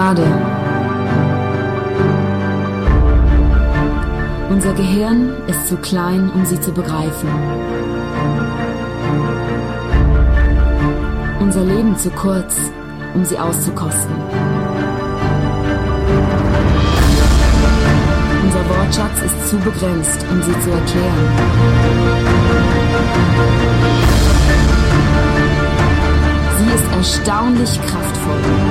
Gnade. Unser Gehirn ist zu klein, um sie zu begreifen. Unser Leben zu kurz, um sie auszukosten. Unser Wortschatz ist zu begrenzt, um sie zu erklären. Sie ist erstaunlich kraftvoll.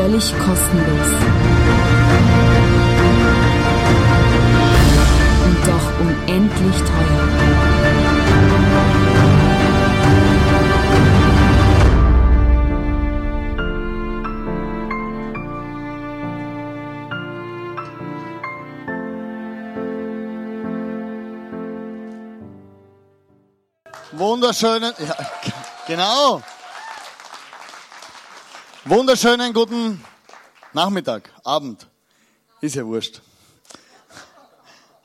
Völlig kostenlos. Und doch unendlich teuer. Wunderschönen, ja, genau. Wunderschönen guten Nachmittag, Abend. Ist ja wurscht.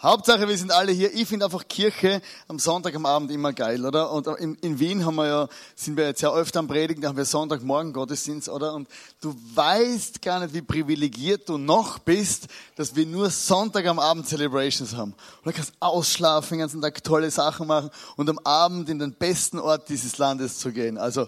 Hauptsache, wir sind alle hier. Ich finde einfach Kirche am Sonntag am Abend immer geil, oder? Und in, in, Wien haben wir ja, sind wir jetzt ja öfter am Predigen, da haben wir Sonntagmorgen Gottesdienst, oder? Und du weißt gar nicht, wie privilegiert du noch bist, dass wir nur Sonntag am Abend Celebrations haben. Und da kannst du ausschlafen, den ganzen Tag tolle Sachen machen und am Abend in den besten Ort dieses Landes zu gehen. Also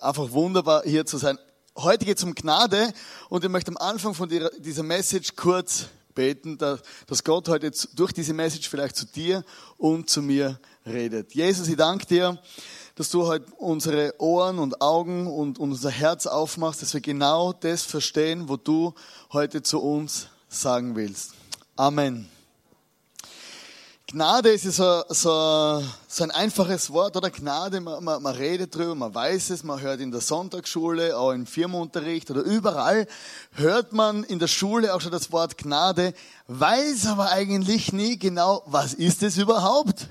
einfach wunderbar hier zu sein. Heute geht es um Gnade und ich möchte am Anfang von dieser Message kurz beten, dass Gott heute durch diese Message vielleicht zu dir und zu mir redet. Jesus, ich danke dir, dass du heute unsere Ohren und Augen und unser Herz aufmachst, dass wir genau das verstehen, wo du heute zu uns sagen willst. Amen. Gnade ist so, so, so ein einfaches Wort, oder Gnade, man, man, man redet drüber, man weiß es, man hört in der Sonntagsschule, auch im Firmenunterricht oder überall hört man in der Schule auch schon das Wort Gnade, weiß aber eigentlich nie genau, was ist es überhaupt?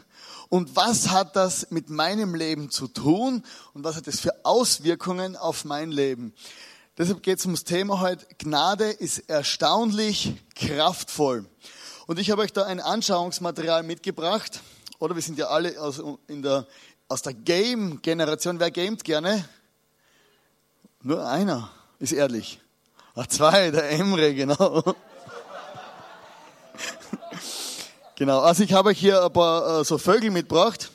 Und was hat das mit meinem Leben zu tun? Und was hat es für Auswirkungen auf mein Leben? Deshalb geht es ums Thema heute. Gnade ist erstaunlich kraftvoll. Und ich habe euch da ein Anschauungsmaterial mitgebracht. Oder wir sind ja alle aus, in der, aus der Game-Generation. Wer gamet gerne? Nur einer, ist ehrlich. Ach, zwei, der Emre, genau. genau, also ich habe euch hier ein paar äh, so Vögel mitgebracht.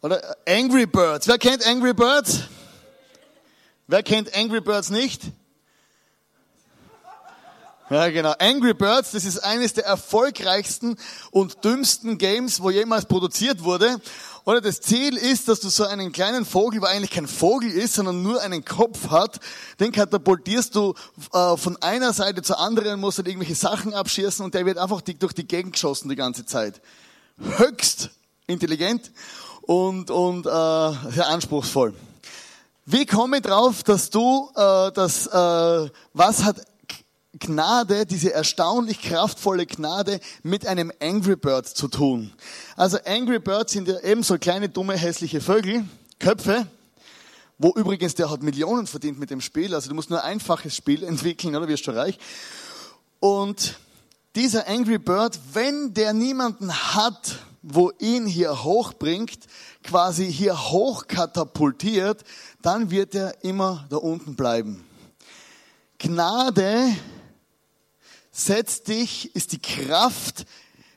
Oder Angry Birds. Wer kennt Angry Birds? Wer kennt Angry Birds nicht? Ja, genau. Angry Birds, das ist eines der erfolgreichsten und dümmsten Games, wo jemals produziert wurde. Oder das Ziel ist, dass du so einen kleinen Vogel, der eigentlich kein Vogel ist, sondern nur einen Kopf hat, den katapultierst du äh, von einer Seite zur anderen, musst dann irgendwelche Sachen abschießen und der wird einfach durch die Gegend geschossen die ganze Zeit. Höchst intelligent und, und äh, sehr anspruchsvoll. Wie komme ich drauf, dass du äh, das, äh, was hat Gnade, diese erstaunlich kraftvolle Gnade mit einem Angry Bird zu tun. Also Angry Birds sind ja ebenso kleine, dumme, hässliche Vögel, Köpfe, wo übrigens der hat Millionen verdient mit dem Spiel. Also du musst nur ein einfaches Spiel entwickeln, oder wirst du reich. Und dieser Angry Bird, wenn der niemanden hat, wo ihn hier hochbringt, quasi hier hochkatapultiert, dann wird er immer da unten bleiben. Gnade setzt dich, ist die Kraft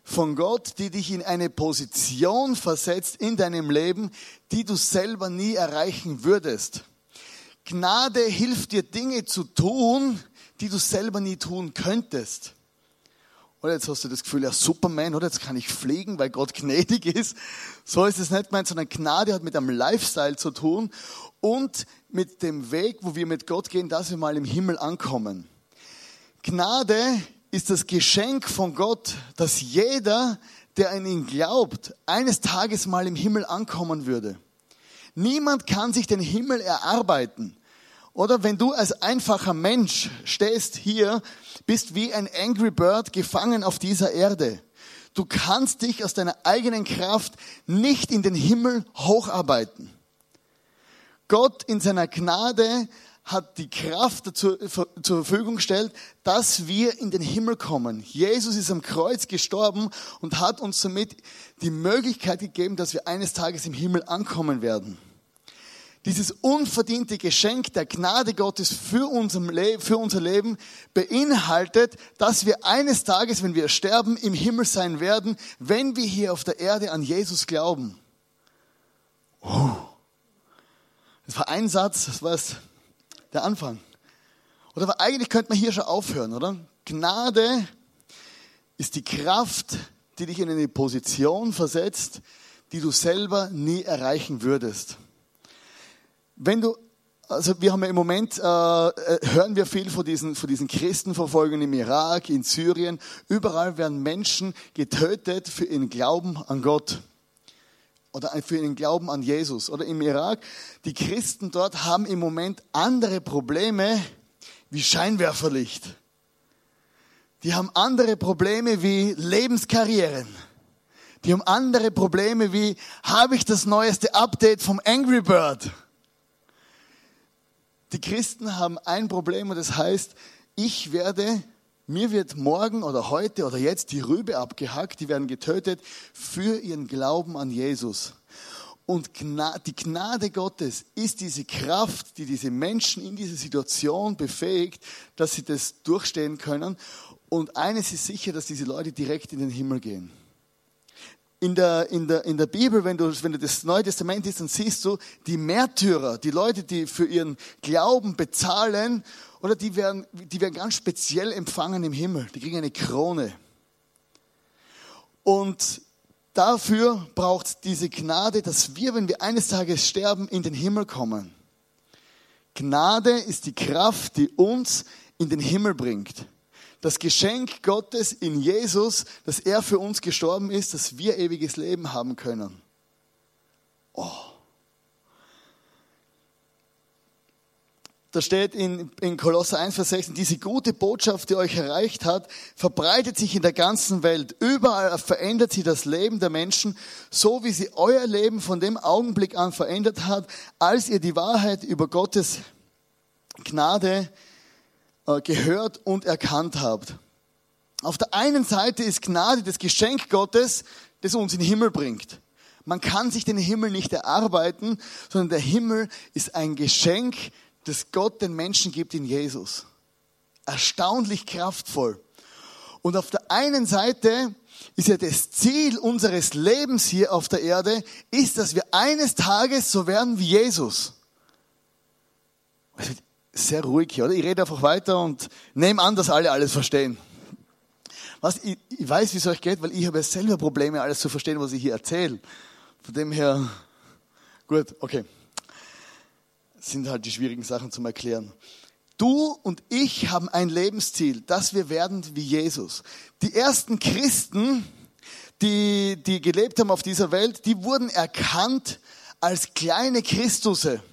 von Gott, die dich in eine Position versetzt in deinem Leben, die du selber nie erreichen würdest. Gnade hilft dir Dinge zu tun, die du selber nie tun könntest. Oder jetzt hast du das Gefühl, ja Superman, oder jetzt kann ich fliegen, weil Gott gnädig ist. So ist es nicht gemeint, sondern Gnade hat mit einem Lifestyle zu tun und mit dem Weg, wo wir mit Gott gehen, dass wir mal im Himmel ankommen. Gnade ist das Geschenk von Gott, dass jeder, der an ihn glaubt, eines Tages mal im Himmel ankommen würde. Niemand kann sich den Himmel erarbeiten. Oder wenn du als einfacher Mensch stehst hier, bist wie ein Angry Bird gefangen auf dieser Erde. Du kannst dich aus deiner eigenen Kraft nicht in den Himmel hocharbeiten. Gott in seiner Gnade hat die Kraft zur Verfügung gestellt, dass wir in den Himmel kommen. Jesus ist am Kreuz gestorben und hat uns somit die Möglichkeit gegeben, dass wir eines Tages im Himmel ankommen werden. dieses unverdiente Geschenk der Gnade Gottes für, unser Leben beinhaltet, dass wir eines Tages, wenn wir sterben, im Himmel sein werden, wenn wir hier auf der Erde an Jesus glauben. Oh. Das war ein Satz, das war der Anfang. Oder eigentlich könnte man hier schon aufhören, oder? Gnade ist die Kraft, die dich in eine Position versetzt, die du selber nie erreichen würdest. Wenn du, also wir haben ja im Moment, äh, äh, hören wir viel von diesen, von diesen Christenverfolgungen im Irak, in Syrien. Überall werden Menschen getötet für ihren Glauben an Gott oder für ihren Glauben an Jesus. Oder im Irak, die Christen dort haben im Moment andere Probleme wie Scheinwerferlicht. Die haben andere Probleme wie Lebenskarrieren. Die haben andere Probleme wie, habe ich das neueste Update vom Angry Bird? Die Christen haben ein Problem und das heißt, ich werde, mir wird morgen oder heute oder jetzt die Rübe abgehackt, die werden getötet für ihren Glauben an Jesus. Und die Gnade Gottes ist diese Kraft, die diese Menschen in dieser Situation befähigt, dass sie das durchstehen können. Und eines ist sicher, dass diese Leute direkt in den Himmel gehen. In der, in der, in der Bibel, wenn du, wenn du das Neue Testament liest, dann siehst du die Märtyrer, die Leute, die für ihren Glauben bezahlen, oder die werden, die werden ganz speziell empfangen im Himmel. Die kriegen eine Krone. Und dafür braucht es diese Gnade, dass wir, wenn wir eines Tages sterben, in den Himmel kommen. Gnade ist die Kraft, die uns in den Himmel bringt das Geschenk Gottes in Jesus, dass er für uns gestorben ist, dass wir ewiges Leben haben können. Oh. Da steht in, in Kolosser 1, Vers 16, diese gute Botschaft, die euch erreicht hat, verbreitet sich in der ganzen Welt. Überall verändert sie das Leben der Menschen, so wie sie euer Leben von dem Augenblick an verändert hat, als ihr die Wahrheit über Gottes Gnade gehört und erkannt habt. Auf der einen Seite ist Gnade das Geschenk Gottes, das uns in den Himmel bringt. Man kann sich den Himmel nicht erarbeiten, sondern der Himmel ist ein Geschenk, das Gott den Menschen gibt in Jesus. Erstaunlich kraftvoll. Und auf der einen Seite ist ja das Ziel unseres Lebens hier auf der Erde, ist, dass wir eines Tages so werden wie Jesus sehr ruhig hier, oder? Ich rede einfach weiter und nehme an, dass alle alles verstehen. Was, ich, ich weiß, wie es euch geht, weil ich habe ja selber Probleme, alles zu verstehen, was ich hier erzähle. Von dem her, gut, okay. Das sind halt die schwierigen Sachen zum Erklären. Du und ich haben ein Lebensziel, dass wir werden wie Jesus. Die ersten Christen, die, die gelebt haben auf dieser Welt, die wurden erkannt als kleine Christusse.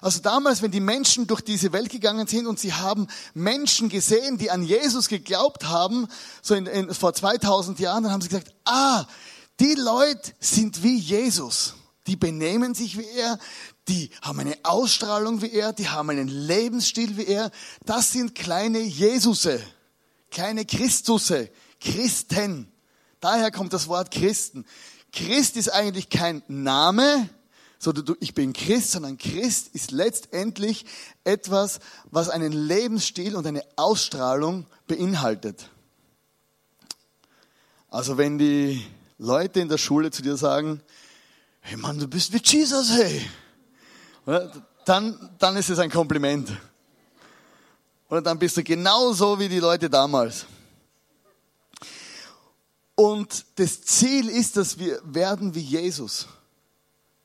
Also damals, wenn die Menschen durch diese Welt gegangen sind und sie haben Menschen gesehen, die an Jesus geglaubt haben, so in, in, vor 2000 Jahren, dann haben sie gesagt, ah, die Leute sind wie Jesus. Die benehmen sich wie er, die haben eine Ausstrahlung wie er, die haben einen Lebensstil wie er. Das sind kleine Jesusse, kleine Christusse, Christen. Daher kommt das Wort Christen. Christ ist eigentlich kein Name, so du, ich bin Christ, sondern Christ ist letztendlich etwas, was einen Lebensstil und eine Ausstrahlung beinhaltet. Also wenn die Leute in der Schule zu dir sagen, hey Mann, du bist wie Jesus, hey, dann, dann ist es ein Kompliment. Oder dann bist du genauso wie die Leute damals. Und das Ziel ist, dass wir werden wie Jesus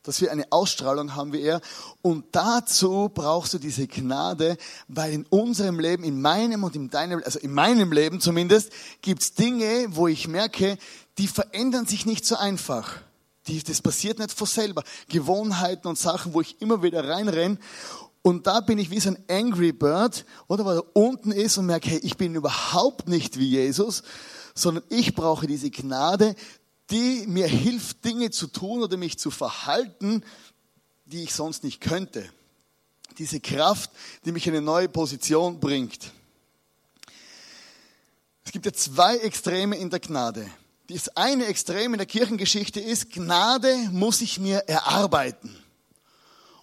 dass wir eine Ausstrahlung haben wie er. Und dazu brauchst du diese Gnade, weil in unserem Leben, in meinem und in deinem, also in meinem Leben zumindest, gibt's Dinge, wo ich merke, die verändern sich nicht so einfach. Die, das passiert nicht von selber. Gewohnheiten und Sachen, wo ich immer wieder reinrenne. Und da bin ich wie so ein Angry Bird, oder, weil er unten ist und merke, hey, ich bin überhaupt nicht wie Jesus, sondern ich brauche diese Gnade, die mir hilft, Dinge zu tun oder mich zu verhalten, die ich sonst nicht könnte. Diese Kraft, die mich in eine neue Position bringt. Es gibt ja zwei Extreme in der Gnade. Das eine Extrem in der Kirchengeschichte ist, Gnade muss ich mir erarbeiten.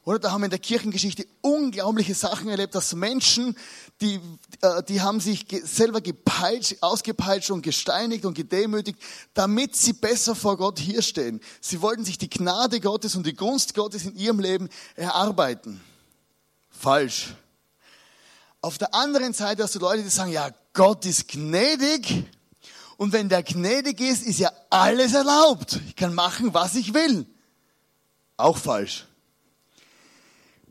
Oder da haben wir in der Kirchengeschichte unglaubliche Sachen erlebt, dass Menschen, die, äh, die haben sich selber gepeitscht, ausgepeitscht und gesteinigt und gedemütigt, damit sie besser vor Gott hier stehen. Sie wollten sich die Gnade Gottes und die Gunst Gottes in ihrem Leben erarbeiten. Falsch. Auf der anderen Seite hast du Leute, die sagen, ja, Gott ist gnädig. Und wenn der gnädig ist, ist ja alles erlaubt. Ich kann machen, was ich will. Auch falsch.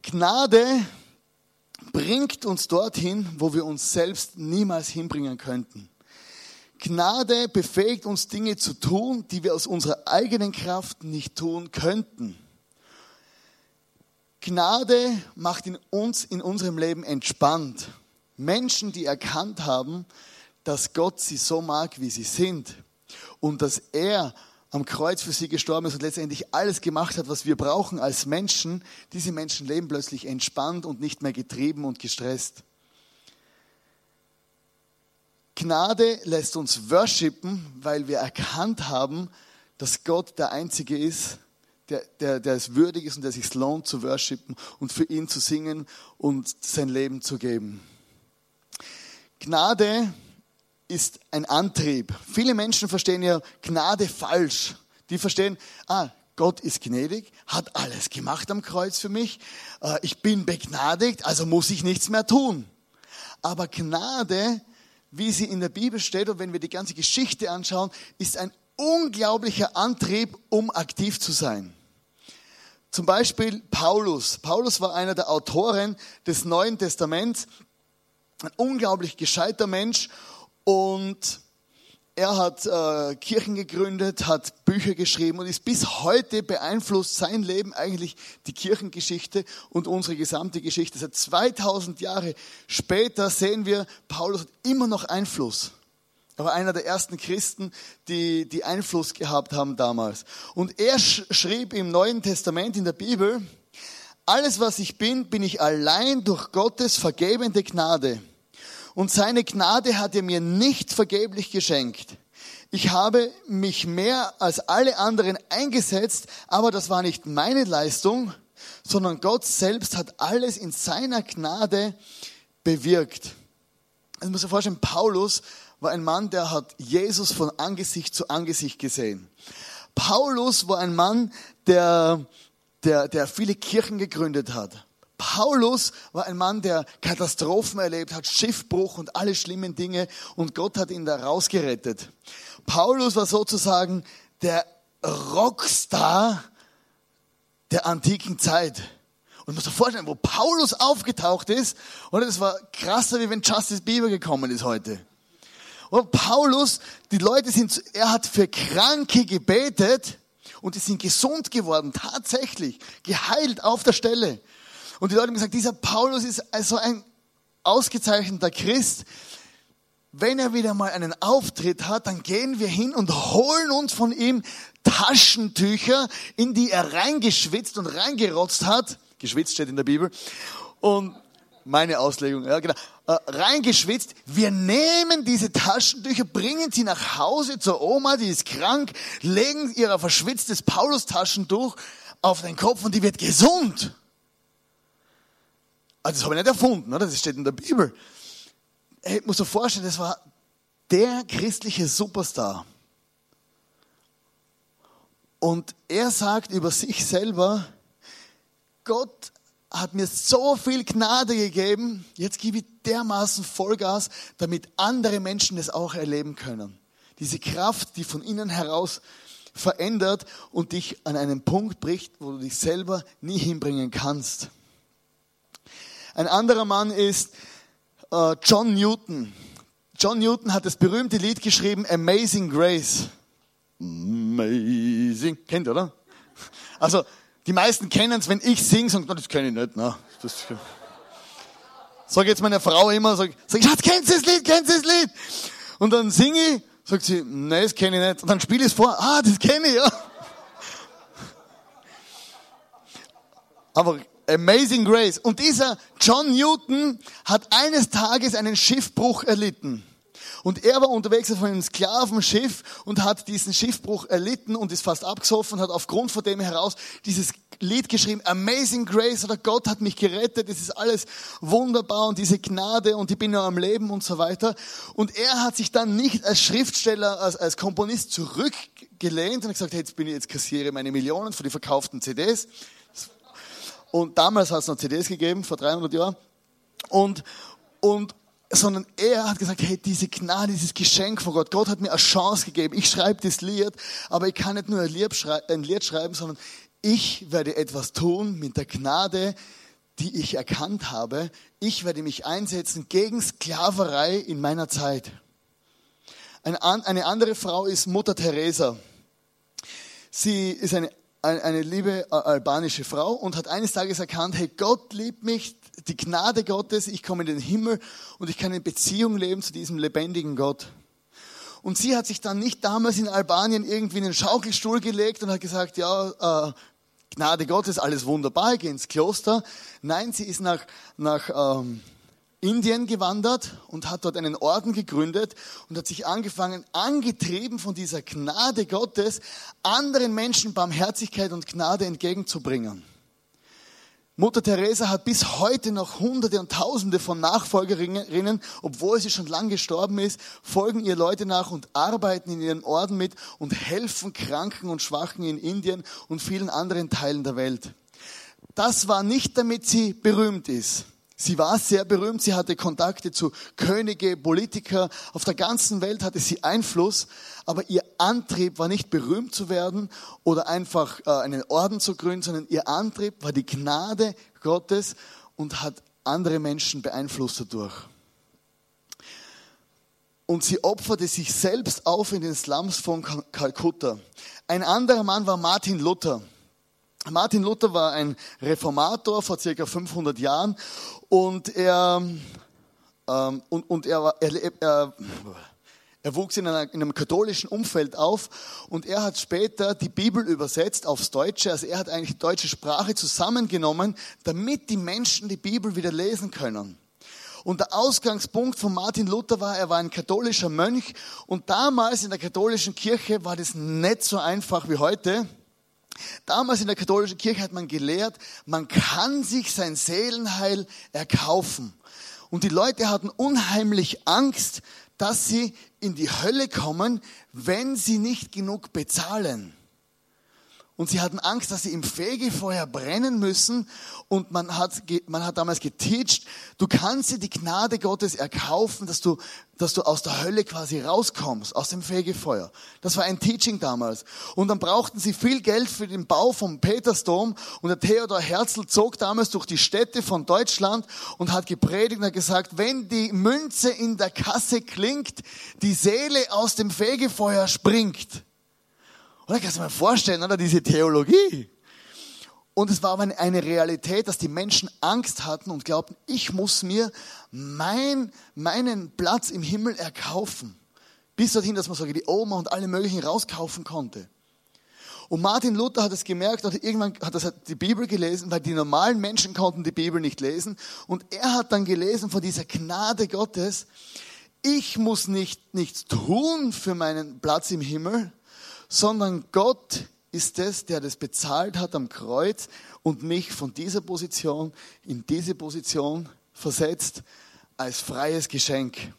Gnade bringt uns dorthin, wo wir uns selbst niemals hinbringen könnten. Gnade befähigt uns Dinge zu tun, die wir aus unserer eigenen Kraft nicht tun könnten. Gnade macht in uns in unserem Leben entspannt. Menschen, die erkannt haben, dass Gott sie so mag, wie sie sind und dass er am Kreuz für sie gestorben ist und letztendlich alles gemacht hat, was wir brauchen als Menschen, diese Menschen leben plötzlich entspannt und nicht mehr getrieben und gestresst. Gnade lässt uns worshipen, weil wir erkannt haben, dass Gott der Einzige ist, der, der, der es würdig ist und der sich lohnt zu worshipen und für ihn zu singen und sein Leben zu geben. Gnade ist ein Antrieb. Viele Menschen verstehen ja Gnade falsch. Die verstehen, ah, Gott ist gnädig, hat alles gemacht am Kreuz für mich, äh, ich bin begnadigt, also muss ich nichts mehr tun. Aber Gnade, wie sie in der Bibel steht und wenn wir die ganze Geschichte anschauen, ist ein unglaublicher Antrieb, um aktiv zu sein. Zum Beispiel Paulus. Paulus war einer der Autoren des Neuen Testaments, ein unglaublich gescheiter Mensch und er hat äh, Kirchen gegründet, hat Bücher geschrieben und ist bis heute beeinflusst sein Leben eigentlich die Kirchengeschichte und unsere gesamte Geschichte. Seit 2000 Jahre später sehen wir, Paulus hat immer noch Einfluss. Er war einer der ersten Christen, die, die Einfluss gehabt haben damals. Und er schrieb im Neuen Testament in der Bibel, alles was ich bin, bin ich allein durch Gottes vergebende Gnade und seine Gnade hat er mir nicht vergeblich geschenkt. Ich habe mich mehr als alle anderen eingesetzt, aber das war nicht meine Leistung, sondern Gott selbst hat alles in seiner Gnade bewirkt. Also muss sich vorstellen, Paulus war ein Mann, der hat Jesus von Angesicht zu Angesicht gesehen. Paulus war ein Mann, der, der, der viele Kirchen gegründet hat. Paulus war ein Mann, der Katastrophen erlebt hat, Schiffbruch und alle schlimmen Dinge und Gott hat ihn da rausgerettet. Paulus war sozusagen der Rockstar der antiken Zeit. Und man muss sich vorstellen, wo Paulus aufgetaucht ist, oder das war krasser, wie wenn Justice Bieber gekommen ist heute. Und Paulus, die Leute sind, er hat für Kranke gebetet und die sind gesund geworden, tatsächlich, geheilt auf der Stelle. Und die Leute haben gesagt, dieser Paulus ist also ein ausgezeichneter Christ. Wenn er wieder mal einen Auftritt hat, dann gehen wir hin und holen uns von ihm Taschentücher, in die er reingeschwitzt und reingerotzt hat. Geschwitzt steht in der Bibel. Und meine Auslegung, ja genau, äh, reingeschwitzt. Wir nehmen diese Taschentücher, bringen sie nach Hause zur Oma, die ist krank, legen ihr verschwitztes Paulus-Taschentuch auf den Kopf und die wird gesund. Also das habe ich nicht erfunden, oder? das steht in der Bibel. Ich muss dir vorstellen, das war der christliche Superstar. Und er sagt über sich selber, Gott hat mir so viel Gnade gegeben, jetzt gebe ich dermaßen Vollgas, damit andere Menschen das auch erleben können. Diese Kraft, die von innen heraus verändert und dich an einen Punkt bricht, wo du dich selber nie hinbringen kannst. Ein anderer Mann ist äh, John Newton. John Newton hat das berühmte Lied geschrieben, Amazing Grace. Amazing. Kennt ihr, oder? Also, die meisten kennen es, wenn ich singe, sagen, das kenne ich nicht. Na, das, sag jetzt meine Frau immer, sag, sag Schatz, kennst du das Lied, kennst du das Lied? Und dann singe ich, sagt sie, nee, das kenne ich nicht. Und dann spiele ich es vor, ah, das kenne ich, ja. Aber Amazing Grace. Und dieser John Newton hat eines Tages einen Schiffbruch erlitten. Und er war unterwegs auf einem Sklavenschiff und hat diesen Schiffbruch erlitten und ist fast abgesoffen und hat aufgrund von dem heraus dieses Lied geschrieben, Amazing Grace oder Gott hat mich gerettet, es ist alles wunderbar und diese Gnade und ich bin noch am Leben und so weiter. Und er hat sich dann nicht als Schriftsteller, als, als Komponist zurückgelehnt und gesagt, hey, jetzt bin ich, jetzt kassiere meine Millionen für die verkauften CDs. Und damals hat es noch CDs gegeben, vor 300 Jahren. Und, und, sondern er hat gesagt, hey, diese Gnade, dieses Geschenk von Gott, Gott hat mir eine Chance gegeben. Ich schreibe das Lied, aber ich kann nicht nur ein Lied, ein Lied schreiben, sondern ich werde etwas tun mit der Gnade, die ich erkannt habe. Ich werde mich einsetzen gegen Sklaverei in meiner Zeit. Eine andere Frau ist Mutter Teresa. Sie ist eine, eine liebe äh, albanische Frau und hat eines Tages erkannt, hey, Gott liebt mich, die Gnade Gottes, ich komme in den Himmel und ich kann in Beziehung leben zu diesem lebendigen Gott. Und sie hat sich dann nicht damals in Albanien irgendwie in den Schaukelstuhl gelegt und hat gesagt, ja, äh, Gnade Gottes, alles wunderbar, ich gehe ins Kloster. Nein, sie ist nach, nach ähm, Indien gewandert und hat dort einen Orden gegründet und hat sich angefangen, angetrieben von dieser Gnade Gottes, anderen Menschen Barmherzigkeit und Gnade entgegenzubringen. Mutter Teresa hat bis heute noch Hunderte und Tausende von Nachfolgerinnen, obwohl sie schon lang gestorben ist, folgen ihr Leute nach und arbeiten in ihren Orden mit und helfen Kranken und Schwachen in Indien und vielen anderen Teilen der Welt. Das war nicht, damit sie berühmt ist. Sie war sehr berühmt, sie hatte Kontakte zu Könige, Politiker, auf der ganzen Welt hatte sie Einfluss, aber ihr Antrieb war nicht berühmt zu werden oder einfach äh, einen Orden zu gründen, sondern ihr Antrieb war die Gnade Gottes und hat andere Menschen beeinflusst dadurch. Und sie opferte sich selbst auf in den Slums von Kalkutta. Ein anderer Mann war Martin Luther. Martin Luther war ein Reformator vor circa 500 Jahren und er, ähm, und, und er, er, er, er wuchs in, einer, in, einem katholischen Umfeld auf und er hat später die Bibel übersetzt aufs Deutsche. Also er hat eigentlich die deutsche Sprache zusammengenommen, damit die Menschen die Bibel wieder lesen können. Und der Ausgangspunkt von Martin Luther war, er war ein katholischer Mönch und damals in der katholischen Kirche war das nicht so einfach wie heute. Damals in der katholischen Kirche hat man gelehrt, man kann sich sein Seelenheil erkaufen. Und die Leute hatten unheimlich Angst, dass sie in die Hölle kommen, wenn sie nicht genug bezahlen. Und sie hatten Angst, dass sie im Fegefeuer brennen müssen. Und man hat, man hat damals geteacht, du kannst dir die Gnade Gottes erkaufen, dass du, dass du aus der Hölle quasi rauskommst, aus dem Fegefeuer. Das war ein Teaching damals. Und dann brauchten sie viel Geld für den Bau vom Petersdom. Und der Theodor Herzl zog damals durch die Städte von Deutschland und hat gepredigt und hat gesagt, wenn die Münze in der Kasse klingt, die Seele aus dem Fegefeuer springt. Oder kannst du mir vorstellen, oder diese Theologie? Und es war aber eine Realität, dass die Menschen Angst hatten und glaubten, ich muss mir mein, meinen Platz im Himmel erkaufen. Bis dorthin, dass man sogar die Oma und alle möglichen rauskaufen konnte. Und Martin Luther hat es gemerkt und irgendwann hat er die Bibel gelesen, weil die normalen Menschen konnten die Bibel nicht lesen. Und er hat dann gelesen von dieser Gnade Gottes. Ich muss nicht nichts tun für meinen Platz im Himmel, sondern Gott ist es, der das bezahlt hat am Kreuz und mich von dieser Position in diese Position versetzt als freies Geschenk.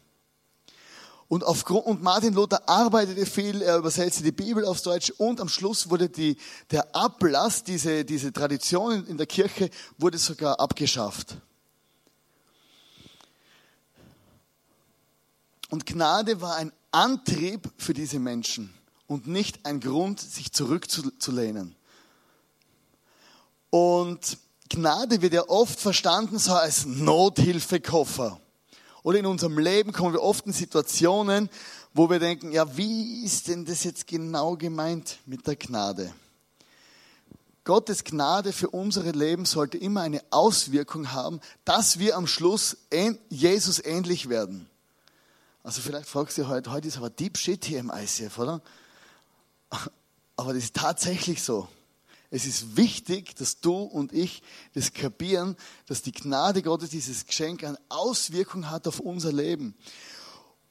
Und, aufgrund, und Martin Luther arbeitete viel, er übersetzte die Bibel aufs Deutsche und am Schluss wurde die, der Ablass, diese, diese Tradition in der Kirche, wurde sogar abgeschafft. Und Gnade war ein Antrieb für diese Menschen und nicht ein Grund, sich zurückzulehnen. Und Gnade wird ja oft verstanden so als Nothilfekoffer. Oder in unserem Leben kommen wir oft in Situationen, wo wir denken, ja, wie ist denn das jetzt genau gemeint mit der Gnade? Gottes Gnade für unsere Leben sollte immer eine Auswirkung haben, dass wir am Schluss Jesus ähnlich werden. Also vielleicht fragst du heute, heute ist aber Deep Shit hier im ICF, oder? Aber das ist tatsächlich so. Es ist wichtig, dass du und ich das kapieren, dass die Gnade Gottes, dieses Geschenk, eine Auswirkung hat auf unser Leben.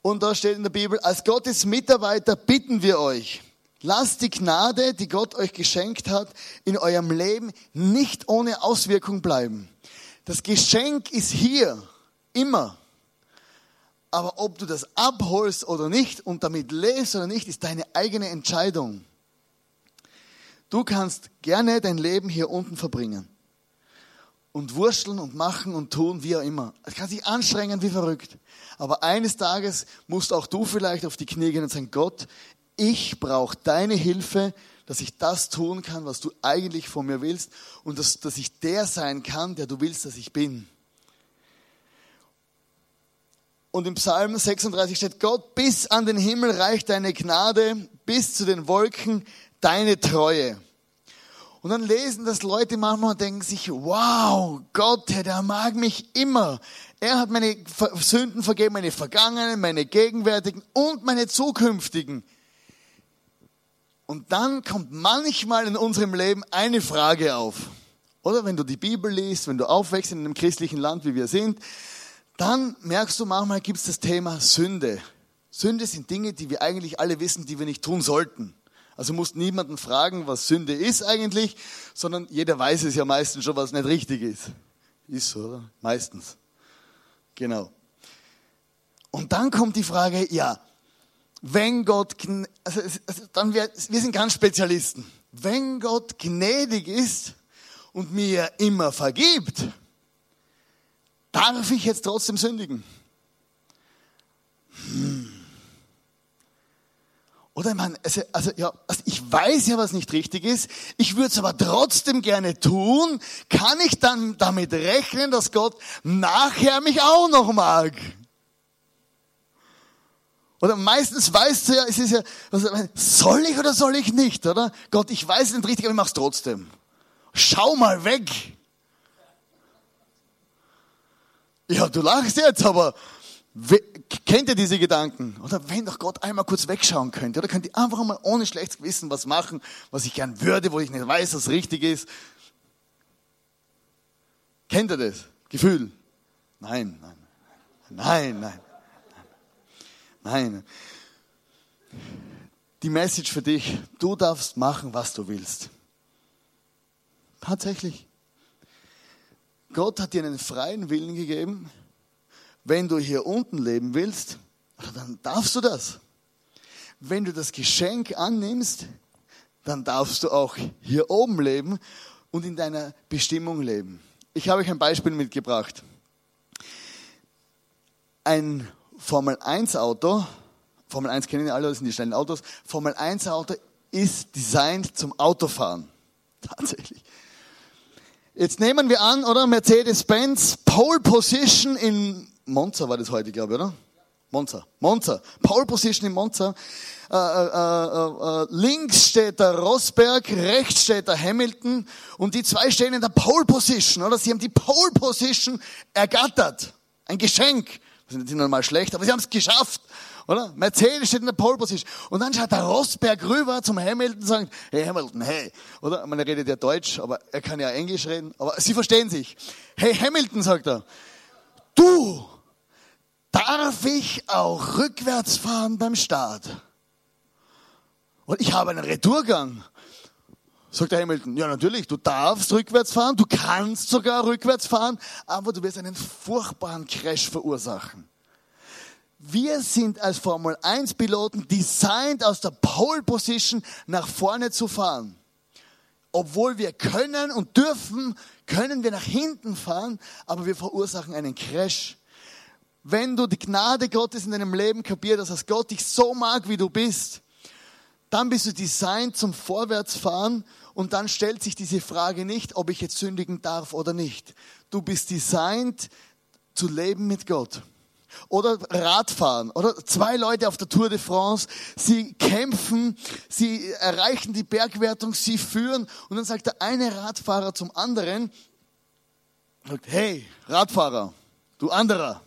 Und da steht in der Bibel, als Gottes Mitarbeiter bitten wir euch, lasst die Gnade, die Gott euch geschenkt hat, in eurem Leben nicht ohne Auswirkung bleiben. Das Geschenk ist hier, immer. Aber ob du das abholst oder nicht und damit lebst oder nicht, ist deine eigene Entscheidung. Du kannst gerne dein Leben hier unten verbringen. Und wursteln und machen und tun, wie auch immer. Es kann sich anstrengen wie verrückt. Aber eines Tages musst auch du vielleicht auf die Knie gehen und sagen, Gott, ich brauche deine Hilfe, dass ich das tun kann, was du eigentlich von mir willst und dass, dass ich der sein kann, der du willst, dass ich bin. Und im Psalm 36 steht, Gott, bis an den Himmel reicht deine Gnade, bis zu den Wolken deine Treue. Und dann lesen das Leute manchmal und denken sich, wow, Gott, der mag mich immer. Er hat meine Sünden vergeben, meine vergangenen, meine gegenwärtigen und meine zukünftigen. Und dann kommt manchmal in unserem Leben eine Frage auf. Oder wenn du die Bibel liest, wenn du aufwächst in einem christlichen Land, wie wir sind, dann merkst du, manchmal gibt es das Thema Sünde. Sünde sind Dinge, die wir eigentlich alle wissen, die wir nicht tun sollten. Also musst niemanden fragen, was Sünde ist eigentlich, sondern jeder weiß es ja meistens schon, was nicht richtig ist. Ist so, oder? Meistens. Genau. Und dann kommt die Frage, ja, wenn Gott, also, also dann wir, wir sind ganz Spezialisten. Wenn Gott gnädig ist und mir immer vergibt, Darf ich jetzt trotzdem sündigen? Hm. Oder ich meine, also, also, ja, also ich weiß ja, was nicht richtig ist. Ich würde es aber trotzdem gerne tun. Kann ich dann damit rechnen, dass Gott nachher mich auch noch mag? Oder meistens weißt du ja, es ist ja, also, soll ich oder soll ich nicht, oder? Gott, ich weiß es nicht richtig, aber ich mach's trotzdem. Schau mal weg. Ja, du lachst jetzt, aber kennt ihr diese Gedanken? Oder wenn doch Gott einmal kurz wegschauen könnte, oder könnt ihr einfach mal ohne schlechtes Gewissen was machen, was ich gern würde, wo ich nicht weiß, was richtig ist? Kennt ihr das? Gefühl? Nein, nein, nein, nein. nein. Die Message für dich, du darfst machen, was du willst. Tatsächlich. Gott hat dir einen freien Willen gegeben. Wenn du hier unten leben willst, dann darfst du das. Wenn du das Geschenk annimmst, dann darfst du auch hier oben leben und in deiner Bestimmung leben. Ich habe euch ein Beispiel mitgebracht. Ein Formel 1 Auto, Formel 1 kennen alle, das sind die schnellen Autos. Formel 1 Auto ist designt zum Autofahren. Tatsächlich. Jetzt nehmen wir an, oder? Mercedes-Benz, Pole Position in Monza war das heute, glaube ich, oder? Monza. Monza. Pole Position in Monza. Äh, äh, äh, äh, links steht der Rosberg, rechts steht der Hamilton und die zwei stehen in der Pole Position, oder? Sie haben die Pole Position ergattert. Ein Geschenk. Das sind normal schlecht, aber sie haben es geschafft. Oder? Mercedes steht in der Pole Position. Und dann schaut der Rosberg rüber zum Hamilton und sagt, hey Hamilton, hey. Oder? Man redet ja Deutsch, aber er kann ja Englisch reden. Aber sie verstehen sich. Hey Hamilton, sagt er. Du, darf ich auch rückwärts fahren beim Start? Und ich habe einen Retourgang. Sagt der Hamilton, ja natürlich, du darfst rückwärts fahren, du kannst sogar rückwärts fahren, aber du wirst einen furchtbaren Crash verursachen. Wir sind als Formel 1 Piloten designed aus der Pole Position nach vorne zu fahren. Obwohl wir können und dürfen, können wir nach hinten fahren, aber wir verursachen einen Crash. Wenn du die Gnade Gottes in deinem Leben kapierst, dass Gott dich so mag, wie du bist, dann bist du designed zum Vorwärtsfahren und dann stellt sich diese Frage nicht, ob ich jetzt sündigen darf oder nicht. Du bist designed zu leben mit Gott. Oder Radfahren. Oder zwei Leute auf der Tour de France. Sie kämpfen, sie erreichen die Bergwertung, sie führen. Und dann sagt der eine Radfahrer zum anderen, hey, Radfahrer, du anderer.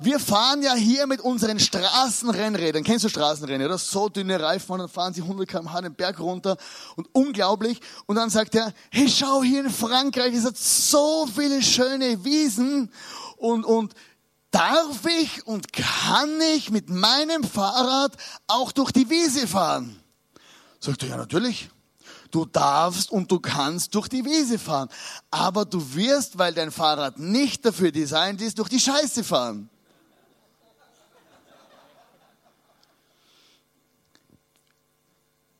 Wir fahren ja hier mit unseren Straßenrennrädern. Kennst du Straßenrennen, oder? So dünne Reifen und dann fahren sie 100 km/h den Berg runter und unglaublich. Und dann sagt er, hey, schau hier in Frankreich, es hat so viele schöne Wiesen und, und darf ich und kann ich mit meinem Fahrrad auch durch die Wiese fahren? Sagt er, ja natürlich. Du darfst und du kannst durch die Wiese fahren. Aber du wirst, weil dein Fahrrad nicht dafür designt ist, durch die Scheiße fahren.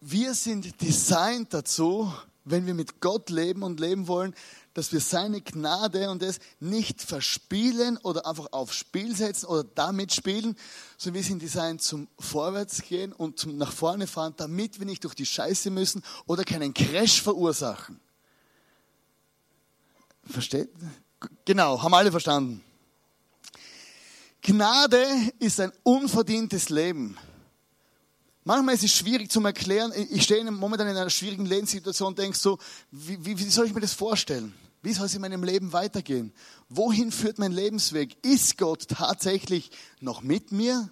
Wir sind designt dazu, wenn wir mit Gott leben und leben wollen, dass wir seine Gnade und es nicht verspielen oder einfach aufs Spiel setzen oder damit spielen, sondern wir sind designt zum Vorwärtsgehen und zum nach vorne fahren, damit wir nicht durch die Scheiße müssen oder keinen Crash verursachen. Versteht? Genau, haben alle verstanden. Gnade ist ein unverdientes Leben. Manchmal ist es schwierig zu erklären. Ich stehe momentan in einer schwierigen Lebenssituation und denke so, wie, wie, wie soll ich mir das vorstellen? Wie soll es in meinem Leben weitergehen? Wohin führt mein Lebensweg? Ist Gott tatsächlich noch mit mir?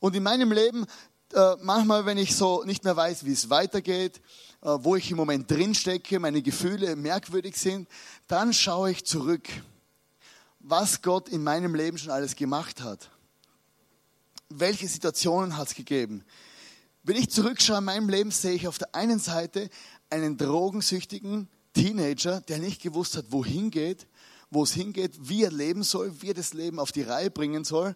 Und in meinem Leben, äh, manchmal, wenn ich so nicht mehr weiß, wie es weitergeht, äh, wo ich im Moment drin stecke, meine Gefühle merkwürdig sind, dann schaue ich zurück, was Gott in meinem Leben schon alles gemacht hat. Welche Situationen hat es gegeben? Wenn ich zurückschaue in meinem Leben, sehe ich auf der einen Seite einen drogensüchtigen, Teenager, der nicht gewusst hat, wohin geht, wo es hingeht, wie er leben soll, wie er das Leben auf die Reihe bringen soll.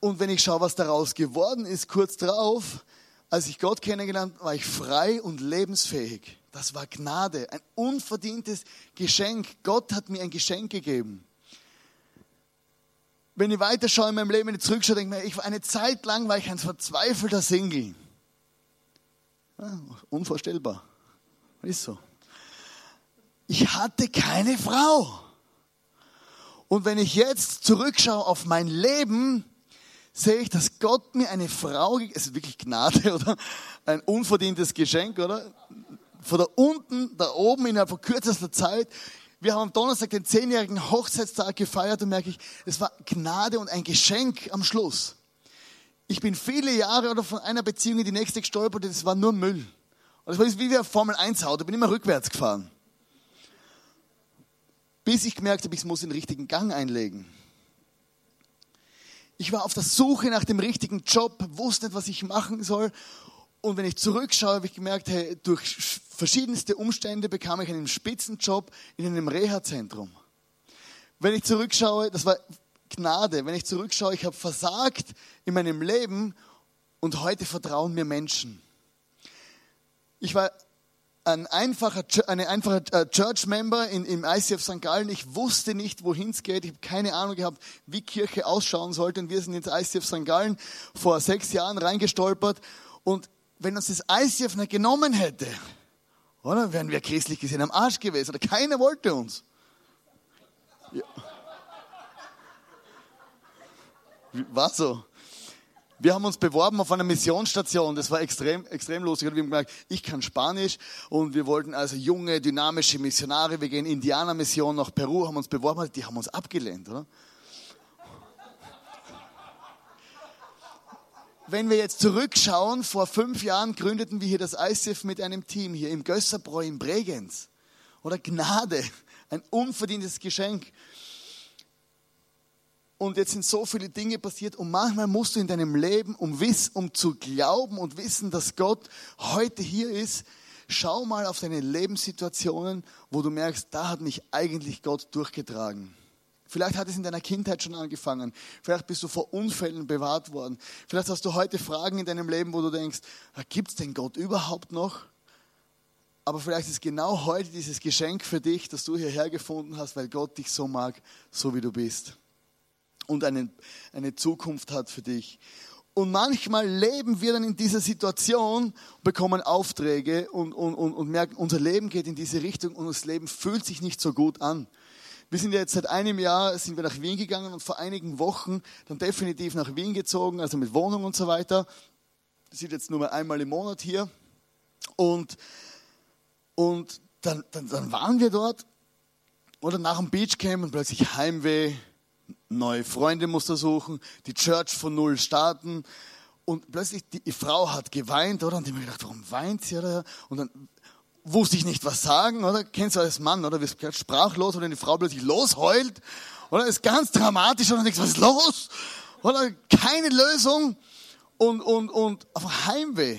Und wenn ich schaue, was daraus geworden ist, kurz darauf, als ich Gott kennengelernt, war ich frei und lebensfähig. Das war Gnade, ein unverdientes Geschenk. Gott hat mir ein Geschenk gegeben. Wenn ich weiterschaue in meinem Leben, wenn ich zurückschaue, denke ich mir, ich war eine Zeit lang war ich ein verzweifelter Single. Ja, unvorstellbar. Ist so ich hatte keine Frau. Und wenn ich jetzt zurückschaue auf mein Leben, sehe ich, dass Gott mir eine Frau, es ist wirklich Gnade, oder? Ein unverdientes Geschenk, oder? Von da unten, da oben innerhalb von kürzester Zeit. Wir haben am Donnerstag den zehnjährigen Hochzeitstag gefeiert und merke ich, es war Gnade und ein Geschenk am Schluss. Ich bin viele Jahre oder von einer Beziehung in die nächste gestolpert es war nur Müll. Und es war wie wir Formel 1 Auto, bin immer rückwärts gefahren bis ich gemerkt habe, ich muss den richtigen Gang einlegen. Ich war auf der Suche nach dem richtigen Job, wusste nicht, was ich machen soll. Und wenn ich zurückschaue, habe ich gemerkt, hey, durch verschiedenste Umstände bekam ich einen Spitzenjob in einem Reha-Zentrum. Wenn ich zurückschaue, das war Gnade. Wenn ich zurückschaue, ich habe versagt in meinem Leben und heute vertrauen mir Menschen. Ich war ein einfacher, eine einfache äh, Church-Member im ICF St. Gallen. Ich wusste nicht, wohin es geht. Ich habe keine Ahnung gehabt, wie Kirche ausschauen sollte. Und wir sind ins ICF St. Gallen vor sechs Jahren reingestolpert. Und wenn uns das ICF nicht genommen hätte, oder, wären wir christlich gesehen am Arsch gewesen. Oder keiner wollte uns. Ja. War so. Wir haben uns beworben auf einer Missionsstation. Das war extrem, extrem lustig. Und wir haben gemerkt, ich kann Spanisch und wir wollten also junge, dynamische Missionare. Wir gehen Indianermission nach Peru, haben uns beworben. Die haben uns abgelehnt, oder? Wenn wir jetzt zurückschauen, vor fünf Jahren gründeten wir hier das ICF mit einem Team hier im Gösserbräu in Bregenz. Oder Gnade, ein unverdientes Geschenk. Und jetzt sind so viele Dinge passiert und manchmal musst du in deinem Leben, um, wiss, um zu glauben und wissen, dass Gott heute hier ist, schau mal auf deine Lebenssituationen, wo du merkst, da hat mich eigentlich Gott durchgetragen. Vielleicht hat es in deiner Kindheit schon angefangen. Vielleicht bist du vor Unfällen bewahrt worden. Vielleicht hast du heute Fragen in deinem Leben, wo du denkst, gibt es den Gott überhaupt noch? Aber vielleicht ist genau heute dieses Geschenk für dich, das du hierher gefunden hast, weil Gott dich so mag, so wie du bist und eine, eine Zukunft hat für dich. Und manchmal leben wir dann in dieser Situation, bekommen Aufträge und, und, und, und merken, unser Leben geht in diese Richtung und das Leben fühlt sich nicht so gut an. Wir sind ja jetzt seit einem Jahr sind wir nach Wien gegangen und vor einigen Wochen dann definitiv nach Wien gezogen, also mit Wohnung und so weiter. Wir sind jetzt nur mal einmal im Monat hier. Und, und dann, dann, dann waren wir dort oder nach dem Beachcamp und plötzlich Heimweh, neue Freunde musst du suchen, die Church von Null starten. Und plötzlich, die Frau hat geweint, oder? Und ich habe gedacht, warum weint sie, oder? Und dann wusste ich nicht, was sagen, oder? Kennst du als Mann, oder? Wirst sprachlos, oder die Frau plötzlich losheult. Oder ist ganz dramatisch und denkst, was ist los? Oder keine Lösung und, und, und auf Heimweh.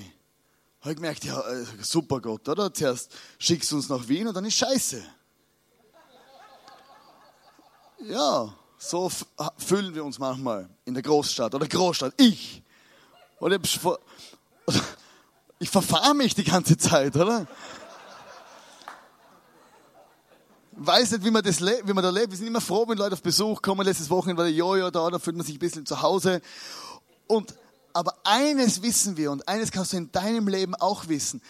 Habe ich gemerkt, ja, äh, super Gott, oder? Zuerst schickst du uns nach Wien und dann ist Scheiße. Ja, so fühlen wir uns manchmal in der Großstadt oder Großstadt. Ich. Oder ich verfahre mich die ganze Zeit, oder? Weiß nicht, wie man, das wie man da lebt. Wir sind immer froh, wenn Leute auf Besuch kommen. Letztes Wochenende war der Jojo da, da fühlt man sich ein bisschen zu Hause. Und, aber eines wissen wir und eines kannst du in deinem Leben auch wissen.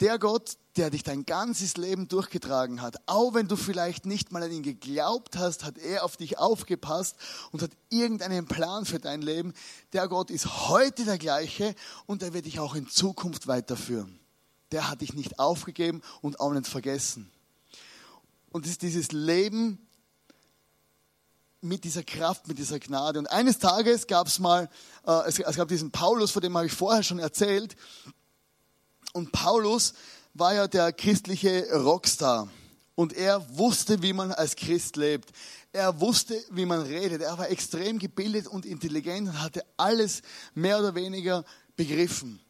Der Gott, der dich dein ganzes Leben durchgetragen hat, auch wenn du vielleicht nicht mal an ihn geglaubt hast, hat er auf dich aufgepasst und hat irgendeinen Plan für dein Leben. Der Gott ist heute der gleiche und er wird dich auch in Zukunft weiterführen. Der hat dich nicht aufgegeben und auch nicht vergessen. Und es ist dieses Leben mit dieser Kraft, mit dieser Gnade. Und eines Tages gab es mal, äh, es, es gab diesen Paulus, von dem habe ich vorher schon erzählt. Und Paulus war ja der christliche Rockstar. Und er wusste, wie man als Christ lebt. Er wusste, wie man redet. Er war extrem gebildet und intelligent und hatte alles mehr oder weniger begriffen.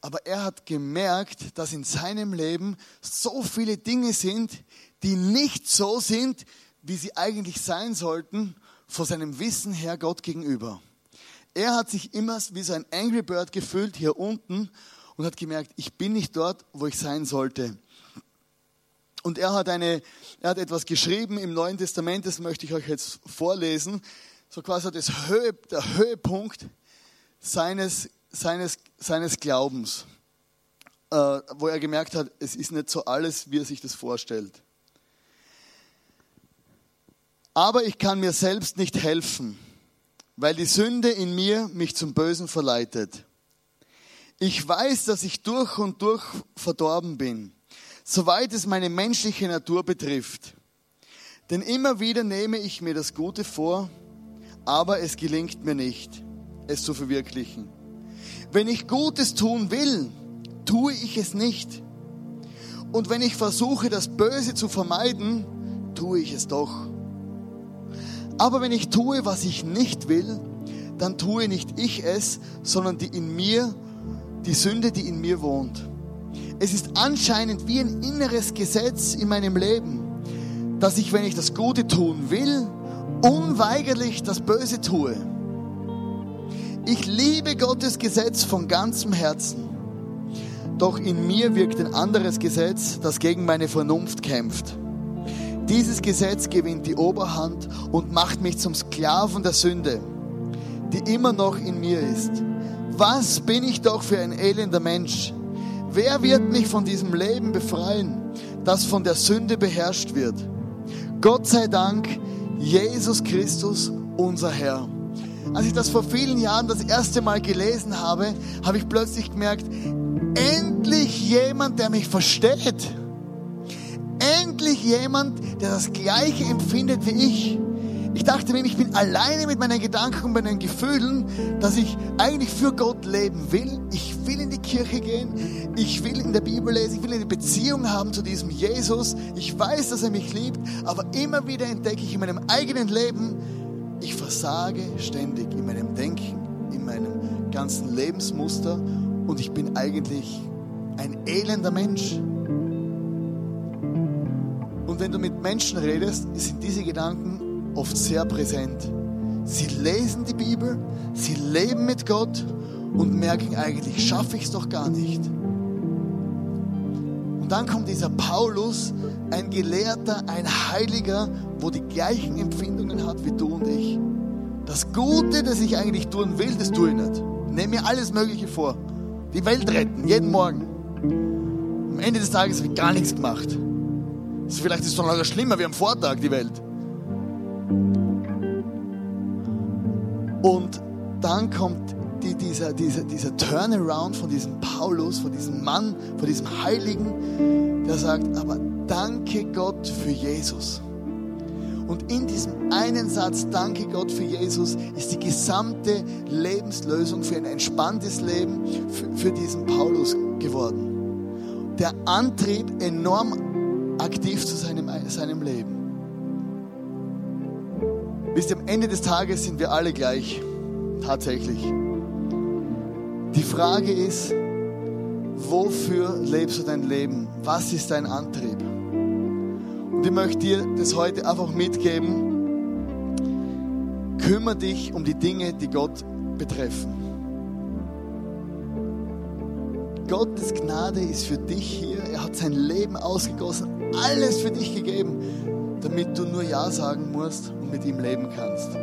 Aber er hat gemerkt, dass in seinem Leben so viele Dinge sind, die nicht so sind, wie sie eigentlich sein sollten, vor seinem Wissen her Gott gegenüber. Er hat sich immer wie so ein Angry Bird gefühlt hier unten und hat gemerkt, ich bin nicht dort, wo ich sein sollte. Und er hat, eine, er hat etwas geschrieben im Neuen Testament, das möchte ich euch jetzt vorlesen. So quasi das Höhe, der Höhepunkt seines, seines, seines Glaubens, äh, wo er gemerkt hat, es ist nicht so alles, wie er sich das vorstellt. Aber ich kann mir selbst nicht helfen, weil die Sünde in mir mich zum Bösen verleitet. Ich weiß, dass ich durch und durch verdorben bin, soweit es meine menschliche Natur betrifft. Denn immer wieder nehme ich mir das Gute vor, aber es gelingt mir nicht, es zu verwirklichen. Wenn ich Gutes tun will, tue ich es nicht. Und wenn ich versuche, das Böse zu vermeiden, tue ich es doch. Aber wenn ich tue, was ich nicht will, dann tue nicht ich es, sondern die in mir die Sünde, die in mir wohnt. Es ist anscheinend wie ein inneres Gesetz in meinem Leben, dass ich, wenn ich das Gute tun will, unweigerlich das Böse tue. Ich liebe Gottes Gesetz von ganzem Herzen. Doch in mir wirkt ein anderes Gesetz, das gegen meine Vernunft kämpft. Dieses Gesetz gewinnt die Oberhand und macht mich zum Sklaven der Sünde, die immer noch in mir ist. Was bin ich doch für ein elender Mensch? Wer wird mich von diesem Leben befreien, das von der Sünde beherrscht wird? Gott sei Dank, Jesus Christus, unser Herr. Als ich das vor vielen Jahren das erste Mal gelesen habe, habe ich plötzlich gemerkt, endlich jemand, der mich versteht. Endlich jemand, der das Gleiche empfindet wie ich. Ich dachte mir, ich bin alleine mit meinen Gedanken und meinen Gefühlen, dass ich eigentlich für Gott leben will. Ich will in die Kirche gehen. Ich will in der Bibel lesen. Ich will eine Beziehung haben zu diesem Jesus. Ich weiß, dass er mich liebt. Aber immer wieder entdecke ich in meinem eigenen Leben, ich versage ständig in meinem Denken, in meinem ganzen Lebensmuster. Und ich bin eigentlich ein elender Mensch. Und wenn du mit Menschen redest, sind diese Gedanken oft sehr präsent. Sie lesen die Bibel, sie leben mit Gott und merken eigentlich, schaffe ich es doch gar nicht. Und dann kommt dieser Paulus, ein Gelehrter, ein Heiliger, wo die gleichen Empfindungen hat wie du und ich. Das Gute, das ich eigentlich tun will, das tue ich nicht. Ich nehme mir alles Mögliche vor. Die Welt retten, jeden Morgen. Am Ende des Tages habe ich gar nichts gemacht. Vielleicht ist es noch schlimmer wie am Vortag, die Welt. Und dann kommt die, dieser, dieser, dieser Turnaround von diesem Paulus, von diesem Mann, von diesem Heiligen, der sagt, aber danke Gott für Jesus. Und in diesem einen Satz, danke Gott für Jesus, ist die gesamte Lebenslösung für ein entspanntes Leben für, für diesen Paulus geworden. Der Antrieb, enorm aktiv zu seinem, seinem Leben. Wisst ihr, am Ende des Tages sind wir alle gleich. Tatsächlich. Die Frage ist, wofür lebst du dein Leben? Was ist dein Antrieb? Und ich möchte dir das heute einfach mitgeben. Kümmer dich um die Dinge, die Gott betreffen. Gottes Gnade ist für dich hier. Er hat sein Leben ausgegossen, alles für dich gegeben, damit du nur Ja sagen musst und mit ihm leben kannst.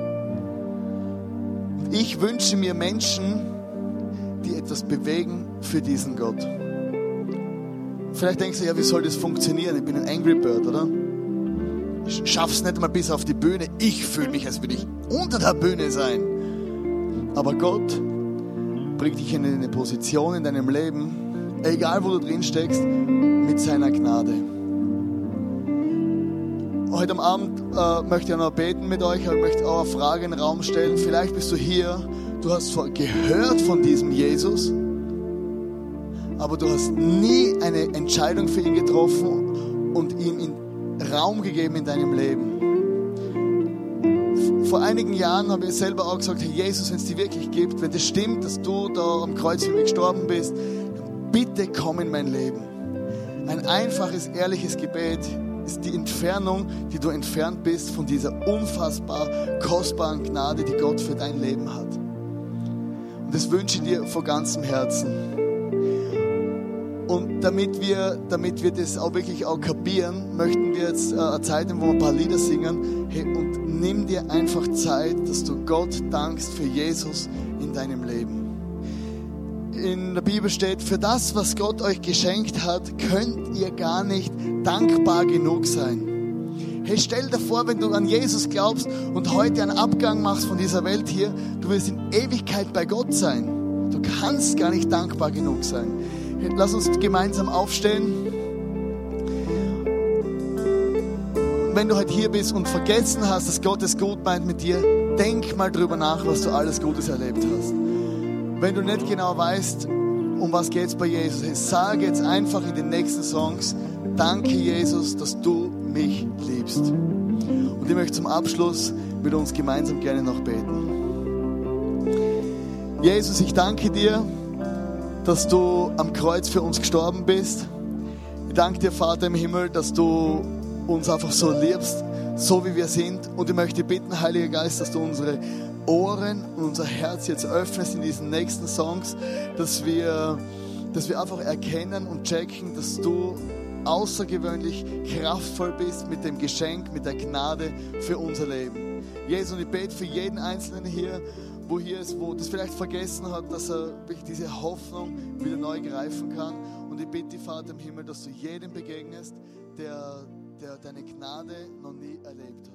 Und ich wünsche mir Menschen, die etwas bewegen für diesen Gott. Vielleicht denkst du, ja, wie soll das funktionieren? Ich bin ein Angry Bird, oder? Ich schaff's nicht mal bis auf die Bühne. Ich fühle mich, als würde ich unter der Bühne sein. Aber Gott bringt dich in eine Position in deinem Leben, egal wo du drin steckst, mit seiner Gnade. Heute am Abend äh, möchte ich noch beten mit euch, aber ich möchte auch eine Frage in den Raum stellen. Vielleicht bist du hier, du hast gehört von diesem Jesus, aber du hast nie eine Entscheidung für ihn getroffen und ihm Raum gegeben in deinem Leben. Vor einigen Jahren habe ich selber auch gesagt, Herr Jesus, wenn es dir wirklich gibt, wenn das stimmt, dass du da am Kreuz für mich gestorben bist, bitte komm in mein Leben. Ein einfaches, ehrliches Gebet ist die Entfernung, die du entfernt bist von dieser unfassbar kostbaren Gnade, die Gott für dein Leben hat. Und das wünsche ich dir von ganzem Herzen. Und damit wir, damit wir das auch wirklich auch kapieren, möchten wir jetzt äh, eine Zeit nehmen, wo wir ein paar Lieder singen. Hey, und nimm dir einfach Zeit, dass du Gott dankst für Jesus in deinem Leben. In der Bibel steht, für das, was Gott euch geschenkt hat, könnt ihr gar nicht dankbar genug sein. Hey, stell dir vor, wenn du an Jesus glaubst und heute einen Abgang machst von dieser Welt hier, du wirst in Ewigkeit bei Gott sein. Du kannst gar nicht dankbar genug sein. Hey, lass uns gemeinsam aufstehen. Wenn du heute hier bist und vergessen hast, dass Gott es gut meint mit dir, denk mal drüber nach, was du alles Gutes erlebt hast. Wenn du nicht genau weißt, um was geht es bei Jesus, hey, sage jetzt einfach in den nächsten Songs, danke Jesus, dass du mich liebst. Und ich möchte zum Abschluss mit uns gemeinsam gerne noch beten. Jesus, ich danke dir, dass du am Kreuz für uns gestorben bist. Ich danke dir, Vater im Himmel, dass du uns einfach so liebst, so wie wir sind. Und ich möchte bitten, Heiliger Geist, dass du unsere Ohren und unser Herz jetzt öffnest in diesen nächsten Songs, dass wir, dass wir einfach erkennen und checken, dass du außergewöhnlich kraftvoll bist mit dem Geschenk, mit der Gnade für unser Leben. Jesus, und ich bete für jeden Einzelnen hier, wo hier ist, wo das vielleicht vergessen hat, dass er diese Hoffnung wieder neu greifen kann. Und ich bitte, Vater im Himmel, dass du jedem begegnest, der, der deine Gnade noch nie erlebt